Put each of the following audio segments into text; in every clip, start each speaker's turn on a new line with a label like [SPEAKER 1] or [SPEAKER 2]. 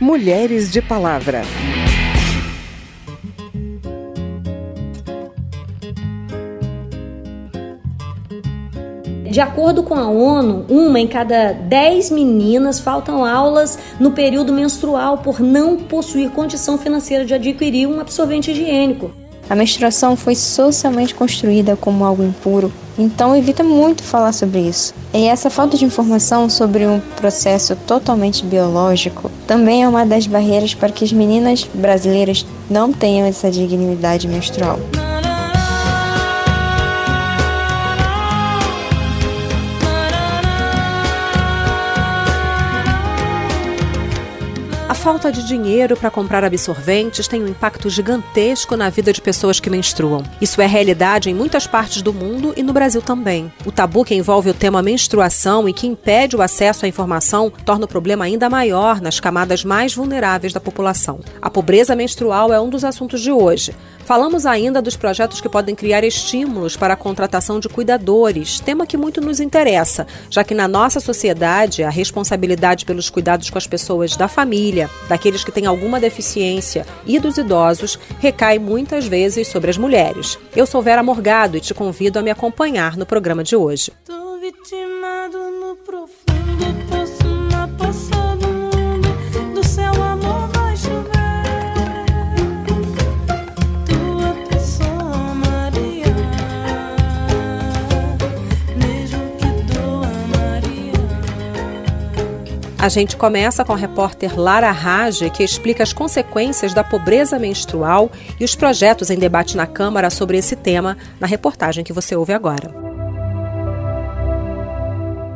[SPEAKER 1] Mulheres de Palavra.
[SPEAKER 2] De acordo com a ONU, uma em cada dez meninas faltam aulas no período menstrual por não possuir condição financeira de adquirir um absorvente higiênico.
[SPEAKER 3] A menstruação foi socialmente construída como algo impuro, então evita muito falar sobre isso. E essa falta de informação sobre um processo totalmente biológico também é uma das barreiras para que as meninas brasileiras não tenham essa dignidade menstrual.
[SPEAKER 4] Falta de dinheiro para comprar absorventes tem um impacto gigantesco na vida de pessoas que menstruam. Isso é realidade em muitas partes do mundo e no Brasil também. O tabu que envolve o tema menstruação e que impede o acesso à informação torna o problema ainda maior nas camadas mais vulneráveis da população. A pobreza menstrual é um dos assuntos de hoje. Falamos ainda dos projetos que podem criar estímulos para a contratação de cuidadores, tema que muito nos interessa, já que na nossa sociedade a responsabilidade pelos cuidados com as pessoas da família, daqueles que têm alguma deficiência e dos idosos recai muitas vezes sobre as mulheres. Eu sou Vera Morgado e te convido a me acompanhar no programa de hoje. A gente começa com a repórter Lara Rage, que explica as consequências da pobreza menstrual e os projetos em debate na Câmara sobre esse tema na reportagem que você ouve agora.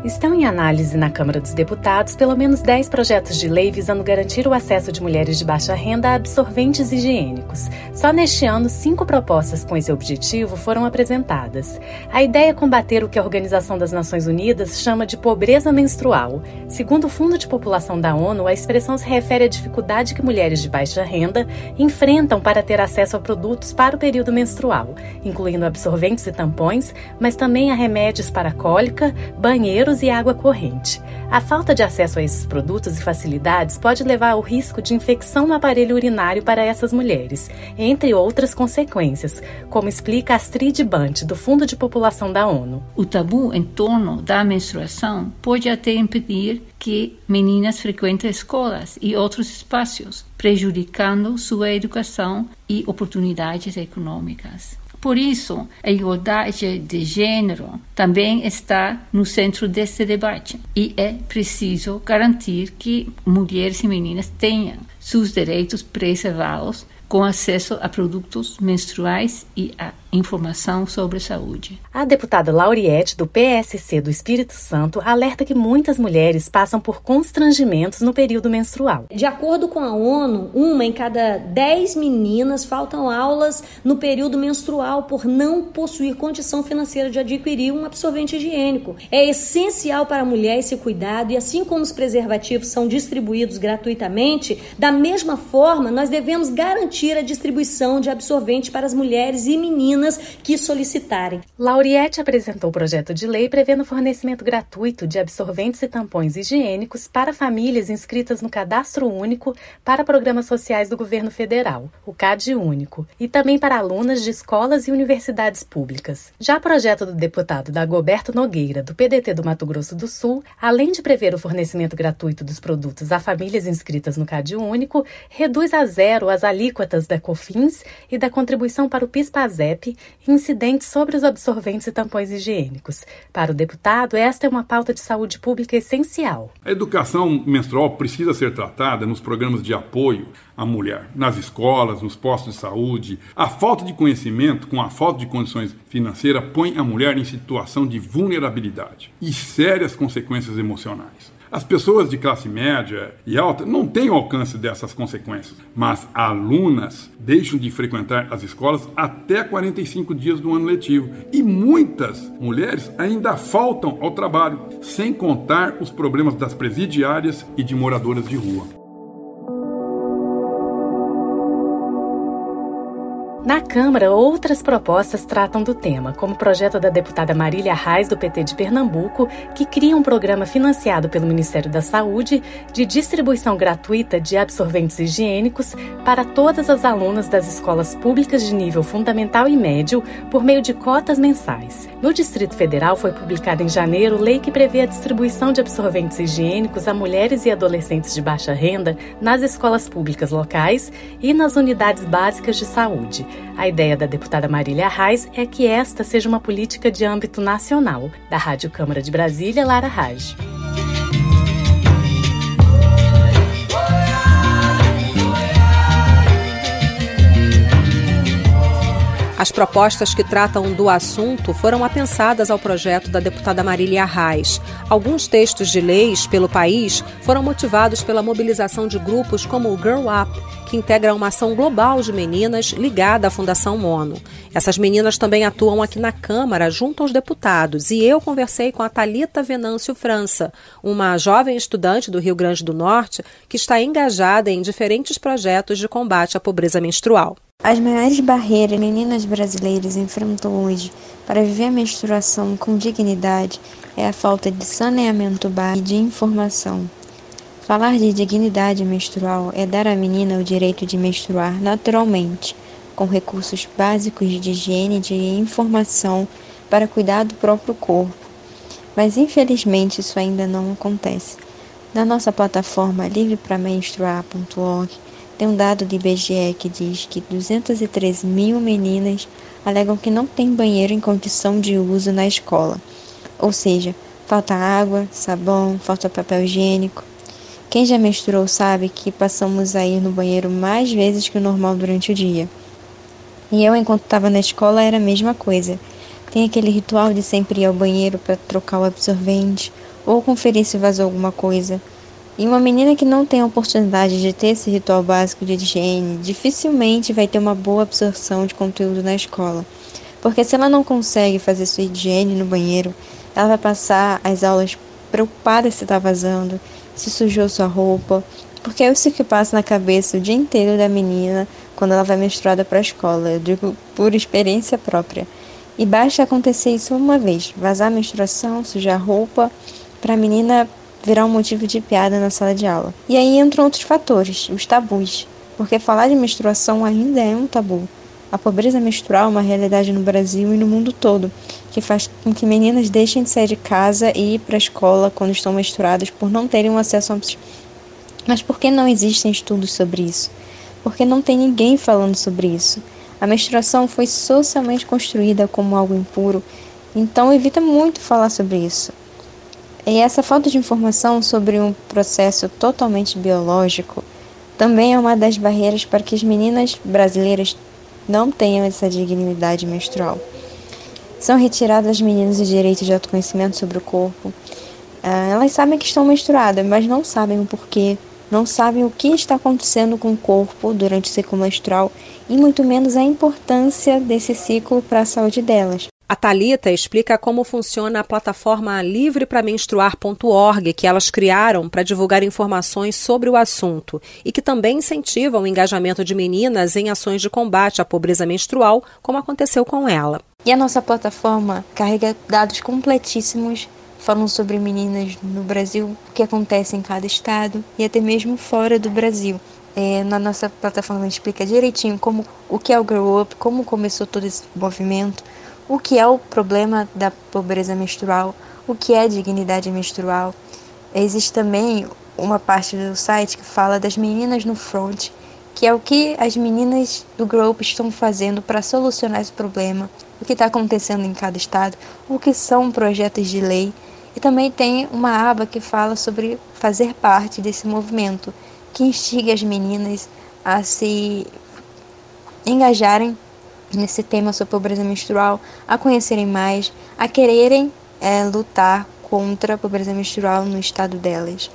[SPEAKER 5] Estão em análise na Câmara dos Deputados pelo menos 10 projetos de lei visando garantir o acesso de mulheres de baixa renda a absorventes higiênicos. Só neste ano, cinco propostas com esse objetivo foram apresentadas. A ideia é combater o que a Organização das Nações Unidas chama de pobreza menstrual. Segundo o Fundo de População da ONU, a expressão se refere à dificuldade que mulheres de baixa renda enfrentam para ter acesso a produtos para o período menstrual, incluindo absorventes e tampões, mas também a remédios para cólica, banheiro e água corrente. A falta de acesso a esses produtos e facilidades pode levar ao risco de infecção no aparelho urinário para essas mulheres, entre outras consequências, como explica Astrid Bant, do Fundo de População da ONU.
[SPEAKER 6] O tabu em torno da menstruação pode até impedir que meninas frequentem escolas e outros espaços, prejudicando sua educação e oportunidades econômicas. Por isso, a igualdade de gênero também está no centro desse debate. E é preciso garantir que mulheres e meninas tenham seus direitos preservados com acesso a produtos menstruais e a informação sobre saúde.
[SPEAKER 5] A deputada Lauriette, do PSC do Espírito Santo, alerta que muitas mulheres passam por constrangimentos no período menstrual.
[SPEAKER 2] De acordo com a ONU, uma em cada dez meninas faltam aulas no período menstrual por não possuir condição financeira de adquirir um absorvente higiênico. É essencial para a mulher esse cuidado e assim como os preservativos são distribuídos gratuitamente, da mesma forma nós devemos garantir a distribuição de absorvente para as mulheres e meninas que solicitarem.
[SPEAKER 5] Lauriette apresentou o projeto de lei prevendo fornecimento gratuito de absorventes e tampões higiênicos para famílias inscritas no Cadastro Único para Programas Sociais do Governo Federal, o CAD Único, e também para alunas de escolas e universidades públicas. Já o projeto do deputado Dagoberto Nogueira, do PDT do Mato Grosso do Sul, além de prever o fornecimento gratuito dos produtos a famílias inscritas no CAD Único, reduz a zero as alíquotas da COFINS e da contribuição para o PIS-PASEP incidentes sobre os absorventes e tampões higiênicos. Para o deputado, esta é uma pauta de saúde pública essencial.
[SPEAKER 7] A educação menstrual precisa ser tratada nos programas de apoio à mulher, nas escolas, nos postos de saúde. A falta de conhecimento com a falta de condições financeiras põe a mulher em situação de vulnerabilidade e sérias consequências emocionais. As pessoas de classe média e alta não têm o alcance dessas consequências, mas alunas deixam de frequentar as escolas até 45 dias do ano letivo e muitas mulheres ainda faltam ao trabalho, sem contar os problemas das presidiárias e de moradoras de rua.
[SPEAKER 5] Na Câmara, outras propostas tratam do tema, como o projeto da deputada Marília Reis, do PT de Pernambuco, que cria um programa financiado pelo Ministério da Saúde de distribuição gratuita de absorventes higiênicos para todas as alunas das escolas públicas de nível fundamental e médio por meio de cotas mensais. No Distrito Federal, foi publicada em janeiro lei que prevê a distribuição de absorventes higiênicos a mulheres e adolescentes de baixa renda nas escolas públicas locais e nas unidades básicas de saúde. A ideia da deputada Marília Reis é que esta seja uma política de âmbito nacional. Da Rádio Câmara de Brasília, Lara Raj.
[SPEAKER 4] As propostas que tratam do assunto foram apensadas ao projeto da deputada Marília Arraes. Alguns textos de leis pelo país foram motivados pela mobilização de grupos como o Girl Up, que integra uma ação global de meninas ligada à Fundação ONU. Essas meninas também atuam aqui na Câmara, junto aos deputados, e eu conversei com a Talita Venâncio França, uma jovem estudante do Rio Grande do Norte que está engajada em diferentes projetos de combate à pobreza menstrual.
[SPEAKER 3] As maiores barreiras meninas brasileiras enfrentam hoje para viver a menstruação com dignidade é a falta de saneamento básico e de informação. Falar de dignidade menstrual é dar à menina o direito de menstruar naturalmente, com recursos básicos de higiene e de informação para cuidar do próprio corpo. Mas infelizmente isso ainda não acontece. Na nossa plataforma livrepramenstruar.org tem um dado do IBGE que diz que 203 mil meninas alegam que não tem banheiro em condição de uso na escola. Ou seja, falta água, sabão, falta papel higiênico. Quem já menstruou sabe que passamos a ir no banheiro mais vezes que o normal durante o dia. E eu, enquanto estava na escola, era a mesma coisa. Tem aquele ritual de sempre ir ao banheiro para trocar o absorvente ou conferir se vazou alguma coisa. E uma menina que não tem a oportunidade de ter esse ritual básico de higiene dificilmente vai ter uma boa absorção de conteúdo na escola. Porque se ela não consegue fazer sua higiene no banheiro, ela vai passar as aulas preocupada se está vazando, se sujou sua roupa, porque é isso que passa na cabeça o dia inteiro da menina quando ela vai menstruada para a escola. Eu digo por experiência própria. E basta acontecer isso uma vez, vazar a menstruação, sujar a roupa, para a menina virar um motivo de piada na sala de aula. E aí entram outros fatores, os tabus, porque falar de menstruação ainda é um tabu. A pobreza menstrual é uma realidade no Brasil e no mundo todo, que faz com que meninas deixem de sair de casa e ir para a escola quando estão menstruadas por não terem um acesso a. Mas por que não existem estudos sobre isso? Porque não tem ninguém falando sobre isso. A menstruação foi socialmente construída como algo impuro, então evita muito falar sobre isso. E essa falta de informação sobre um processo totalmente biológico também é uma das barreiras para que as meninas brasileiras não tenham essa dignidade menstrual. São retiradas as meninas o direito de autoconhecimento sobre o corpo. Ah, elas sabem que estão menstruadas, mas não sabem o porquê, não sabem o que está acontecendo com o corpo durante o ciclo menstrual e muito menos a importância desse ciclo para a saúde delas.
[SPEAKER 4] A Talita explica como funciona a plataforma livrepramenstruar.org que elas criaram para divulgar informações sobre o assunto e que também incentivam o engajamento de meninas em ações de combate à pobreza menstrual, como aconteceu com ela.
[SPEAKER 3] E a nossa plataforma carrega dados completíssimos falando sobre meninas no Brasil, o que acontece em cada estado e até mesmo fora do Brasil. É, na nossa plataforma explica direitinho como o que é o Grow Up, como começou todo esse movimento, o que é o problema da pobreza menstrual, o que é dignidade menstrual. Existe também uma parte do site que fala das meninas no front, que é o que as meninas do grupo estão fazendo para solucionar esse problema, o que está acontecendo em cada estado, o que são projetos de lei. E também tem uma aba que fala sobre fazer parte desse movimento, que instiga as meninas a se engajarem nesse tema sobre pobreza menstrual, a conhecerem mais, a quererem é, lutar contra a pobreza menstrual no estado delas.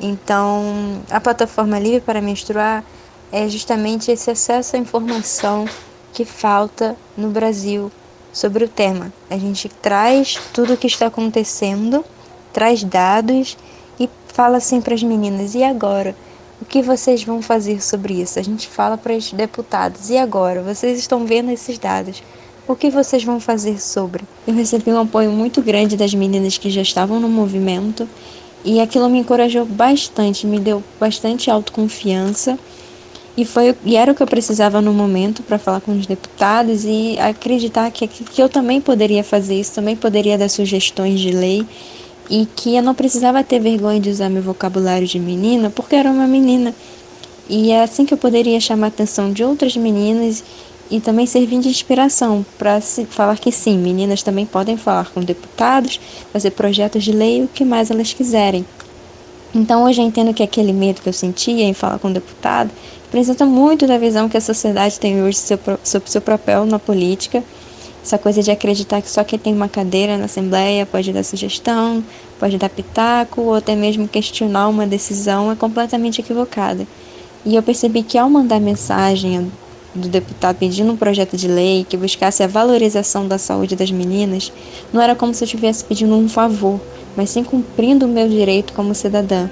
[SPEAKER 3] Então, a plataforma Livre para Menstruar é justamente esse acesso à informação que falta no Brasil sobre o tema. A gente traz tudo o que está acontecendo, traz dados e fala assim para as meninas: e agora? O que vocês vão fazer sobre isso? A gente fala para os deputados. E agora? Vocês estão vendo esses dados. O que vocês vão fazer sobre? Eu recebi um apoio muito grande das meninas que já estavam no movimento e aquilo me encorajou bastante, me deu bastante autoconfiança e foi e era o que eu precisava no momento para falar com os deputados e acreditar que, que eu também poderia fazer isso, também poderia dar sugestões de lei e que eu não precisava ter vergonha de usar meu vocabulário de menina porque era uma menina. E é assim que eu poderia chamar a atenção de outras meninas e também servir de inspiração para falar que sim, meninas também podem falar com deputados, fazer projetos de lei, o que mais elas quiserem. Então hoje eu entendo que aquele medo que eu sentia em falar com o deputado representa muito da visão que a sociedade tem hoje sobre seu papel na política essa coisa de acreditar que só quem tem uma cadeira na Assembleia pode dar sugestão, pode dar pitaco ou até mesmo questionar uma decisão é completamente equivocada. E eu percebi que ao mandar mensagem do deputado pedindo um projeto de lei que buscasse a valorização da saúde das meninas, não era como se eu estivesse pedindo um favor, mas sim cumprindo o meu direito como cidadã.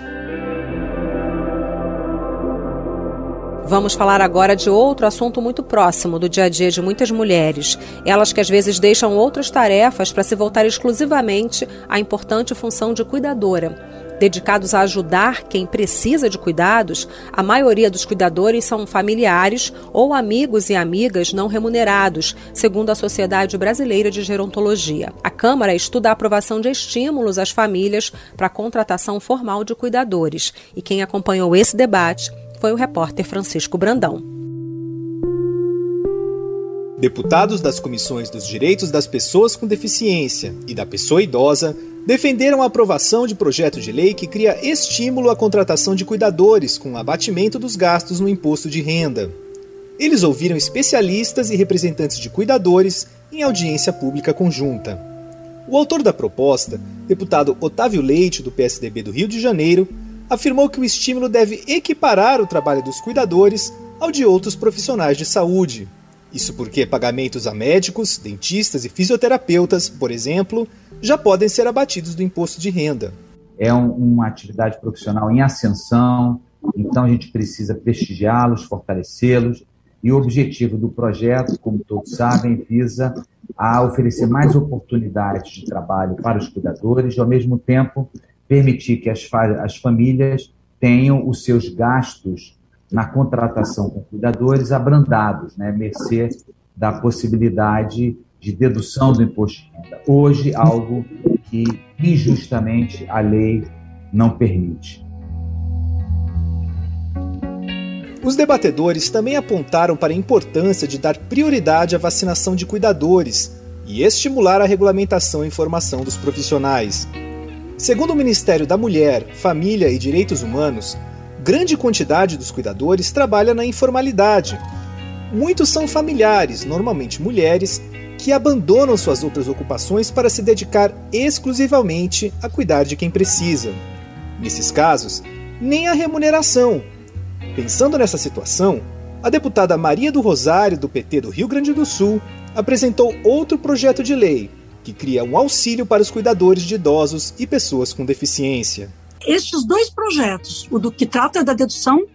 [SPEAKER 4] Vamos falar agora de outro assunto muito próximo do dia a dia de muitas mulheres. Elas que às vezes deixam outras tarefas para se voltar exclusivamente à importante função de cuidadora. Dedicados a ajudar quem precisa de cuidados, a maioria dos cuidadores são familiares ou amigos e amigas não remunerados, segundo a Sociedade Brasileira de Gerontologia. A Câmara estuda a aprovação de estímulos às famílias para a contratação formal de cuidadores. E quem acompanhou esse debate foi o repórter Francisco Brandão.
[SPEAKER 8] Deputados das comissões dos direitos das pessoas com deficiência e da pessoa idosa defenderam a aprovação de projeto de lei que cria estímulo à contratação de cuidadores com abatimento dos gastos no imposto de renda. Eles ouviram especialistas e representantes de cuidadores em audiência pública conjunta. O autor da proposta, deputado Otávio Leite, do PSDB do Rio de Janeiro, afirmou que o estímulo deve equiparar o trabalho dos cuidadores ao de outros profissionais de saúde. Isso porque pagamentos a médicos, dentistas e fisioterapeutas, por exemplo, já podem ser abatidos do imposto de renda.
[SPEAKER 9] É um, uma atividade profissional em ascensão, então a gente precisa prestigiá-los, fortalecê-los. E o objetivo do projeto, como todos sabem, visa a oferecer mais oportunidades de trabalho para os cuidadores e, ao mesmo tempo, permitir que as, fa as famílias tenham os seus gastos na contratação com cuidadores abrandados, né, mercê da possibilidade de dedução do imposto de renda. Hoje, algo que injustamente a lei não permite.
[SPEAKER 8] Os debatedores também apontaram para a importância de dar prioridade à vacinação de cuidadores e estimular a regulamentação e formação dos profissionais. Segundo o Ministério da Mulher, Família e Direitos Humanos, grande quantidade dos cuidadores trabalha na informalidade. Muitos são familiares, normalmente mulheres, que abandonam suas outras ocupações para se dedicar exclusivamente a cuidar de quem precisa. Nesses casos, nem a remuneração. Pensando nessa situação, a deputada Maria do Rosário, do PT do Rio Grande do Sul, apresentou outro projeto de lei que cria um auxílio para os cuidadores de idosos e pessoas com deficiência.
[SPEAKER 10] Estes dois projetos, o do que trata da dedução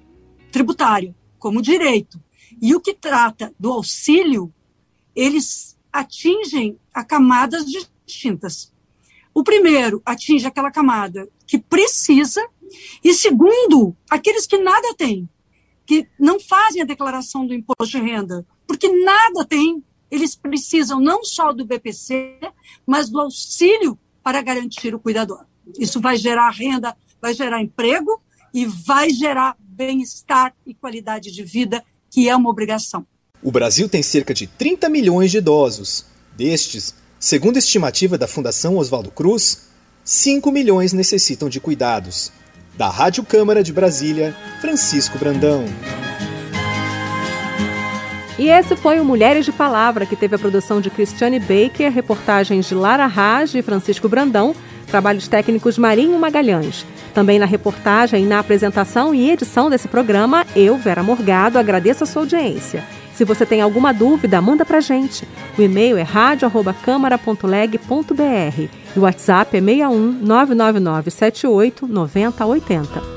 [SPEAKER 10] tributária como direito e o que trata do auxílio, eles atingem a camadas distintas. O primeiro atinge aquela camada que precisa, e segundo, aqueles que nada têm, que não fazem a declaração do imposto de renda, porque nada têm eles precisam não só do BPC, mas do auxílio para garantir o cuidador. Isso vai gerar renda, vai gerar emprego e vai gerar bem-estar e qualidade de vida, que é uma obrigação.
[SPEAKER 8] O Brasil tem cerca de 30 milhões de idosos. Destes, segundo a estimativa da Fundação Oswaldo Cruz, 5 milhões necessitam de cuidados. Da Rádio Câmara de Brasília, Francisco Brandão.
[SPEAKER 4] E esse foi o Mulheres de Palavra, que teve a produção de Cristiane Baker, reportagens de Lara Raj e Francisco Brandão, trabalhos técnicos Marinho Magalhães. Também na reportagem, na apresentação e edição desse programa, eu, Vera Morgado, agradeço a sua audiência. Se você tem alguma dúvida, manda pra gente. O e-mail é radio@câmara.leg.br e o WhatsApp é 61 999 78 9080.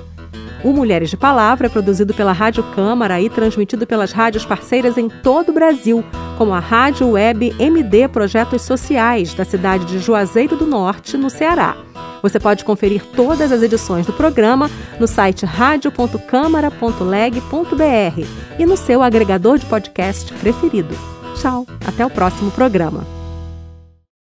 [SPEAKER 4] O Mulheres de Palavra é produzido pela Rádio Câmara e transmitido pelas rádios parceiras em todo o Brasil, como a Rádio Web MD Projetos Sociais, da cidade de Juazeiro do Norte, no Ceará. Você pode conferir todas as edições do programa no site radio.câmara.leg.br e no seu agregador de podcast preferido. Tchau, até o próximo programa.